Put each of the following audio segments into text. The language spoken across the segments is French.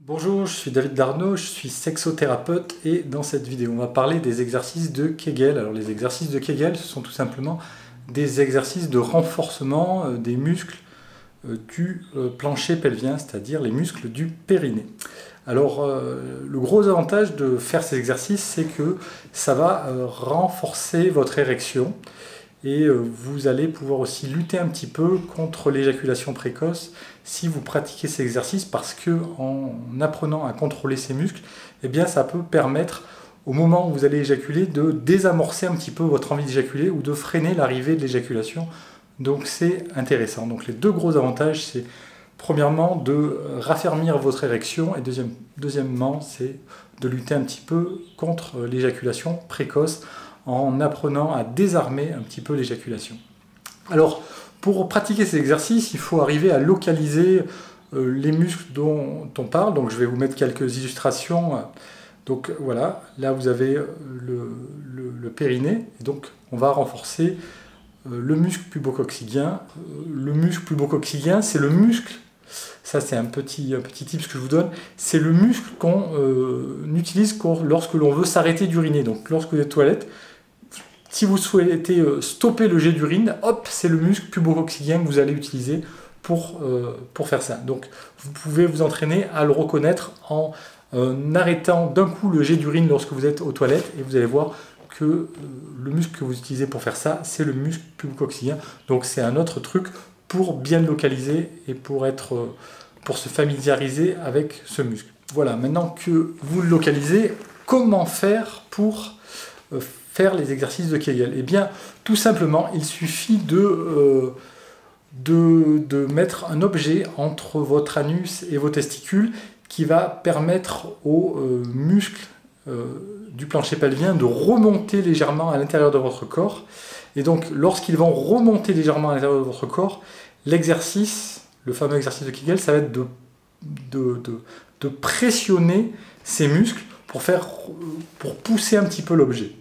Bonjour, je suis David Darnaud, je suis sexothérapeute et dans cette vidéo on va parler des exercices de Kegel. Alors les exercices de Kegel ce sont tout simplement des exercices de renforcement euh, des muscles euh, du euh, plancher pelvien, c'est-à-dire les muscles du périnée. Alors le gros avantage de faire ces exercices c'est que ça va renforcer votre érection et euh, vous allez pouvoir aussi lutter un petit peu contre l'éjaculation précoce si vous pratiquez ces exercices parce que en apprenant à contrôler ces muscles, eh bien ça peut permettre au moment où vous allez éjaculer de désamorcer un petit peu votre envie d'éjaculer ou de freiner l'arrivée de l'éjaculation. Donc c'est intéressant. Donc les deux gros avantages c'est premièrement de raffermir votre érection et deuxième, deuxièmement c'est de lutter un petit peu contre l'éjaculation précoce en apprenant à désarmer un petit peu l'éjaculation. Alors, pour pratiquer ces exercices, il faut arriver à localiser euh, les muscles dont on parle. Donc, je vais vous mettre quelques illustrations. Donc, voilà, là, vous avez euh, le, périnée. donc, on va renforcer euh, le muscle pubococcygien. Le muscle pubococcygien, c'est le muscle ça, c'est un petit, un petit tip que je vous donne. C'est le muscle qu'on utilise lorsque l'on veut s'arrêter d'uriner. Donc, lorsque vous êtes toilette, si vous souhaitez euh, stopper le jet d'urine, hop, c'est le muscle pubococcygien que vous allez utiliser pour, euh, pour faire ça. Donc vous pouvez vous entraîner à le reconnaître en euh, arrêtant d'un coup le jet d'urine lorsque vous êtes aux toilettes et vous allez voir que le muscle que vous utilisez pour faire ça, c'est le muscle pubococcygien. Donc c'est un autre truc pour bien localiser et pour, être, pour se familiariser avec ce muscle. Voilà, maintenant que vous le localisez, comment faire pour les exercices de Kegel Eh bien, tout simplement, il suffit de, euh, de, mettre un objet entre votre anus et vos testicules qui va permettre aux euh, muscles euh, du plancher pelvien de remonter légèrement à l'intérieur de votre corps. Et donc, lorsqu'ils vont remonter légèrement à l'intérieur de votre corps, l'exercice, le fameux exercice de Kegel, ça va être de, de, de pressionner ces muscles pour, faire, pour pousser un petit peu l'objet.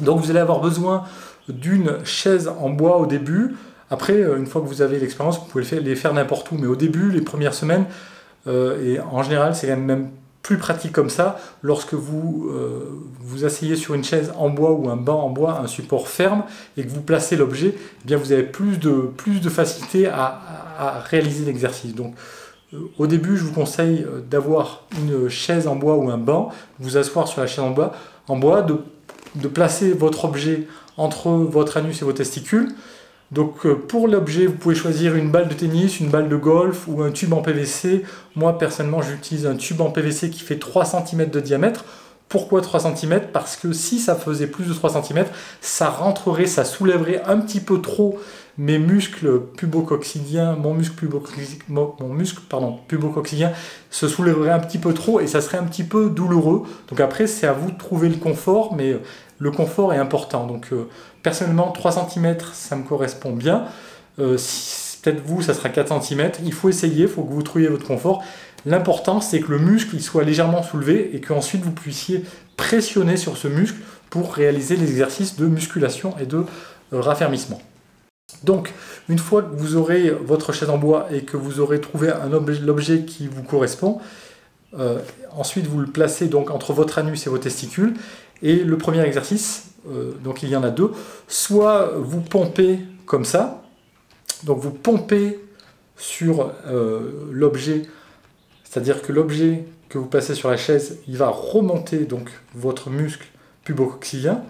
Donc vous allez avoir besoin d'une chaise en bois au début. Après, euh, une fois que vous avez l'expérience, vous pouvez les faire n'importe où. Mais au début, les premières semaines, euh, et en général, c'est même plus pratique comme ça, lorsque vous euh, vous asseyez sur une chaise en bois ou un banc en bois, un support ferme, et que vous placez l'objet, eh bien vous avez plus de, plus de facilité à, réaliser l'exercice. Donc au début, je vous conseille d'avoir une chaise en bois ou un banc, vous asseoir sur la chaise en bois, en bois de de placer votre objet entre votre anus et vos testicules. Donc euh, pour l'objet, vous pouvez choisir une balle de tennis, une balle de golf ou un tube en PVC. Moi personnellement, j'utilise un tube en PVC qui fait 3 cm de diamètre. Pourquoi 3 cm Parce que si ça faisait plus de 3 cm, ça rentrerait, ça soulèverait un petit peu trop mes muscles pubococcydiens, mon muscle pubococcidien se soulèverait un petit peu trop et ça serait un petit peu douloureux. Donc après, c'est à vous de trouver le confort, mais le confort est important. Donc euh, personnellement, 3 cm, ça me correspond bien. Euh, peut-être vous, ça sera 4 cm. Il faut essayer, il faut que vous trouviez votre confort. L'important, c'est que le muscle il soit légèrement soulevé et qu'ensuite vous puissiez pressionner sur ce muscle pour réaliser les exercices de musculation et de euh, raffermissement. Donc, une fois que vous aurez votre chaise en bois et que vous aurez trouvé l'objet qui vous correspond, euh, ensuite vous le placez donc entre votre anus et vos testicules. Et le premier exercice, euh, donc il y en a deux, soit vous pompez comme ça, donc vous pompez sur l'objet. C'est-à-dire que l'objet que vous passez sur la chaise, il va remonter donc votre muscle pubococcygien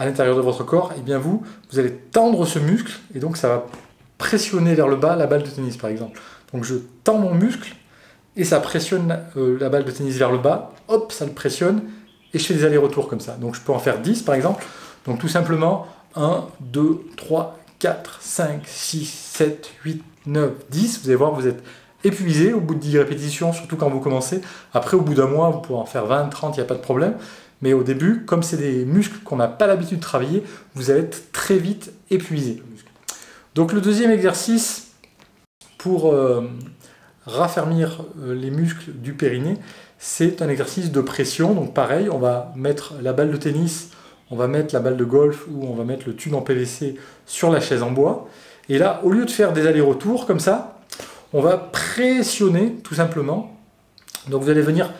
à l'intérieur de votre corps, et bien vous, vous allez tendre ce muscle, et donc ça va pressionner vers le bas la balle de tennis par exemple. Donc je tends mon muscle, et ça pressionne euh, la balle de tennis vers le bas, hop, ça le pressionne, et je fais des allers-retours comme ça. Donc je peux en faire 10 par exemple. Donc tout simplement 1, 2, 3, 4, 5, 6, 7, 8, 9, 10. Vous allez voir, vous êtes épuisé au bout de 10 répétitions, surtout quand vous commencez. Après, au bout d'un mois, vous pouvez en faire 20, 30, il n'y a pas de problème. Mais au début, comme c'est des muscles qu'on n'a pas l'habitude de travailler, vous allez être très vite épuisé. Donc le deuxième exercice pour euh, raffermir euh, les muscles du périnée, c'est un exercice de pression. Donc pareil, on va mettre la balle de tennis, on va mettre la balle de golf ou on va mettre le tube en PVC sur la chaise en bois. Et là, au lieu de faire des allers-retours comme ça, on va pressionner tout simplement Donc vous allez venir,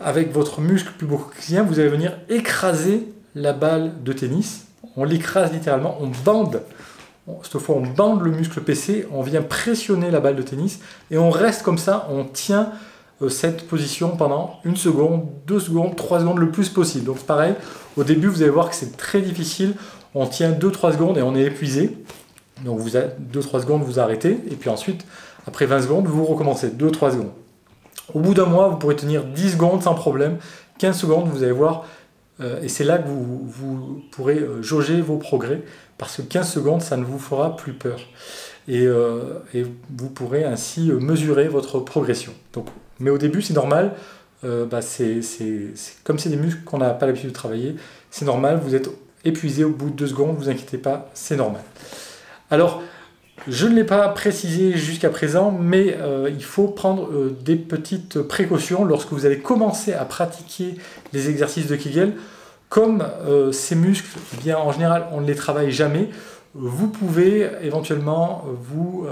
avec votre muscle coxien, vous allez venir écraser la balle de tennis. On l'écrase littéralement, on bande, cette fois on bande le muscle PC, on vient pressionner la balle de tennis et on reste comme ça, on tient euh, cette position pendant une seconde, deux secondes, trois secondes le plus possible. Donc pareil, au début vous allez voir que c'est très difficile, on tient 2-3 secondes et on est épuisé. Donc vous 2-3 secondes vous arrêtez et puis ensuite après 20 secondes vous recommencez 2-3 secondes. Au bout d'un mois vous pourrez tenir 10 secondes sans problème, 15 secondes vous allez voir euh, et c'est là que vous, pourrez euh, jauger vos progrès parce que 15 secondes ça ne vous fera plus peur. Et, et vous pourrez ainsi mesurer votre progression. Donc mais au début, c'est normal. Euh, bah, c'est, comme c'est des muscles qu'on n'a pas l'habitude de travailler, c'est normal. Vous êtes épuisé au bout de deux secondes, vous inquiétez pas, c'est normal. Alors, je ne l'ai pas précisé jusqu'à présent, mais euh, il faut prendre euh, des petites précautions lorsque vous allez commencer à pratiquer les exercices de Kegel. Comme ces muscles, bien, en général, on ne les travaille jamais, vous pouvez éventuellement vous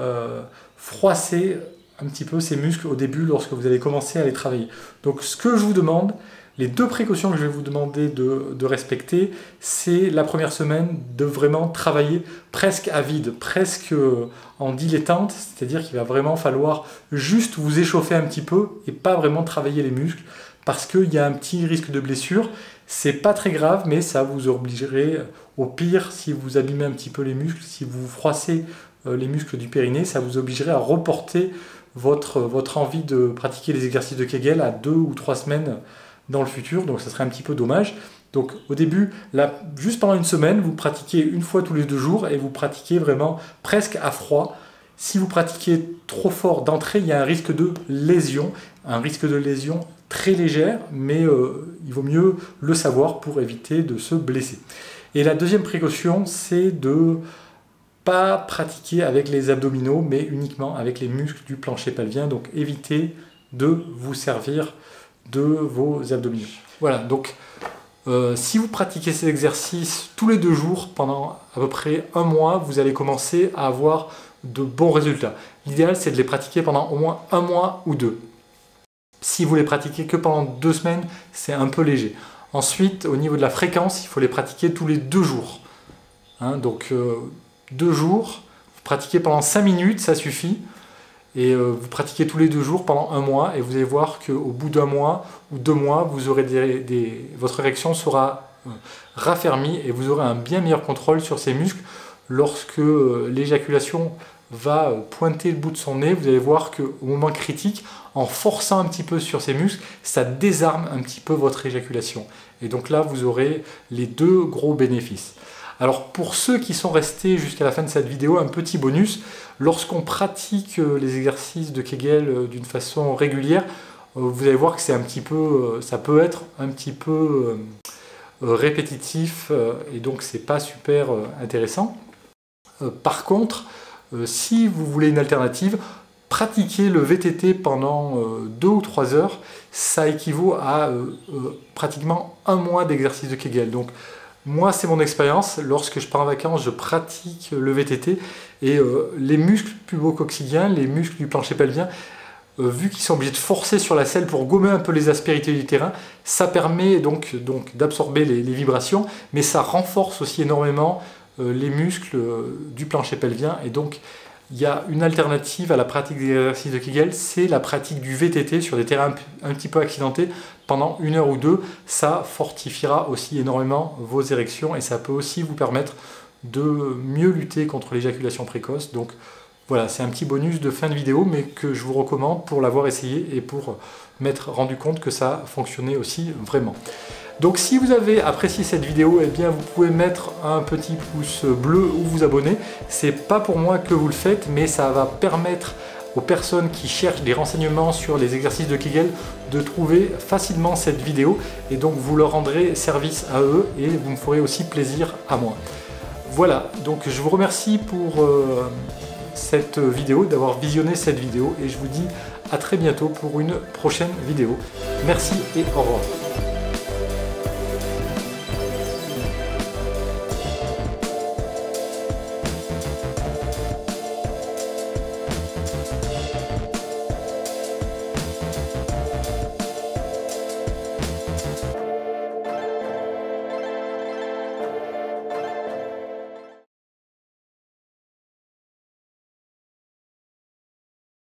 froisser un petit peu ces muscles au début lorsque vous allez commencer à les travailler. Donc ce que je vous demande, les deux précautions que je vais vous demander de, respecter, c'est la première semaine de vraiment travailler presque à vide, presque euh, en dilettante, c'est-à-dire qu'il va vraiment falloir juste vous échauffer un petit peu et pas vraiment travailler les muscles parce qu'il y a un petit risque de blessure. C'est pas très grave, mais ça vous obligerait, au pire, si vous abîmez un petit peu les muscles, si vous froissez euh, les muscles du périnée, ça vous obligerait à reporter votre envie de pratiquer les exercices de Kegel à deux ou trois semaines dans le futur, donc ça serait un petit peu dommage. Donc au début, là, juste pendant une semaine, vous pratiquez une fois tous les deux jours et vous pratiquez vraiment presque à froid. Si vous pratiquez trop fort d'entrée, il y a un risque de lésion, un risque de lésion très légère, mais euh, il vaut mieux le savoir pour éviter de se blesser. Et la deuxième précaution, c'est de pas pratiquer avec les abdominaux, mais uniquement avec les muscles du plancher pelvien. Donc évitez de vous servir de vos abdominaux. Voilà, donc euh, si vous pratiquez ces exercices tous les deux jours pendant à peu près un mois, vous allez commencer à avoir de bons résultats. L'idéal, c'est de les pratiquer pendant au moins un mois ou deux. Si vous les pratiquez que pendant deux semaines, c'est un peu léger. Ensuite, au niveau de la fréquence, il faut les pratiquer tous les deux jours. Hein, donc, euh, deux jours, vous pratiquez pendant 5 minutes, ça suffit. Et euh, vous pratiquez tous les deux jours pendant un mois et vous allez voir qu'au bout d'un mois ou deux mois, votre érection sera euh, raffermie et vous aurez un bien meilleur contrôle sur ces muscles. Lorsque euh, l'éjaculation va pointer le bout de son nez, vous allez voir qu'au moment critique, en forçant un petit peu sur ces muscles, ça désarme un petit peu votre éjaculation. Et donc là, vous aurez les deux gros bénéfices. Alors pour ceux qui sont restés jusqu'à la fin de cette vidéo, un petit bonus, lorsqu'on pratique euh, les exercices de Kegel euh, d'une façon régulière, euh, vous allez voir que c'est un petit peu, ça peut être un petit peu répétitif et donc c'est pas super intéressant. Par contre, si vous voulez une alternative, pratiquer le VTT pendant deux ou trois heures, ça équivaut à pratiquement un mois d'exercice de Kegel. Moi, c'est mon expérience. Lorsque je pars en vacances, je pratique le VTT et euh, les muscles pubocoxyliens, les muscles du plancher pelvien, euh, vu qu'ils sont obligés de forcer sur la selle pour gommer un peu les aspérités du terrain, ça permet donc, donc d'absorber les, vibrations, mais ça renforce aussi énormément euh, les muscles du plancher pelvien et donc il y a une alternative à la pratique des exercices de Kegel, c'est la pratique du VTT sur des terrains un petit peu accidentés pendant une heure ou deux. Ça fortifiera aussi énormément vos érections et ça peut aussi vous permettre de mieux lutter contre l'éjaculation précoce. Donc voilà, c'est un petit bonus de fin de vidéo, mais que je vous recommande pour l'avoir essayé et pour m'être rendu compte que ça fonctionnait aussi vraiment. Donc si vous avez apprécié cette vidéo, eh bien vous pouvez mettre un petit pouce bleu ou vous abonner. C'est pas pour moi que vous le faites, mais ça va permettre aux personnes qui cherchent des renseignements sur les exercices de Kegel de trouver facilement cette vidéo et donc vous leur rendrez service à eux et vous me ferez aussi plaisir à moi. Voilà, donc je vous remercie pour euh, cette vidéo, d'avoir visionné cette vidéo et je vous dis à très bientôt pour une prochaine vidéo. Merci et au revoir.